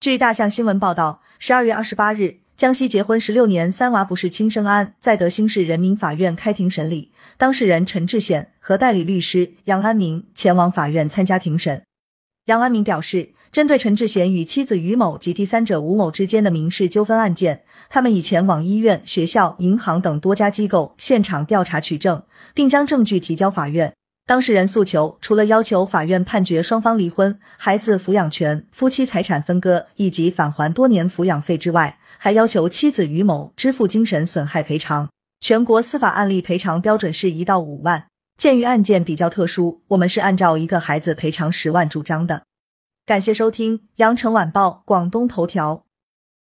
据大象新闻报道，十二月二十八日，江西结婚十六年三娃不是亲生案在德兴市人民法院开庭审理，当事人陈志显和代理律师杨安明前往法院参加庭审。杨安明表示，针对陈志贤与妻子于某及第三者吴某之间的民事纠纷案件，他们已前往医院、学校、银行等多家机构现场调查取证，并将证据提交法院。当事人诉求除了要求法院判决双方离婚、孩子抚养权、夫妻财产分割以及返还多年抚养费之外，还要求妻子于某支付精神损害赔偿。全国司法案例赔偿标准是一到五万。鉴于案件比较特殊，我们是按照一个孩子赔偿十万主张的。感谢收听羊城晚报广东头条。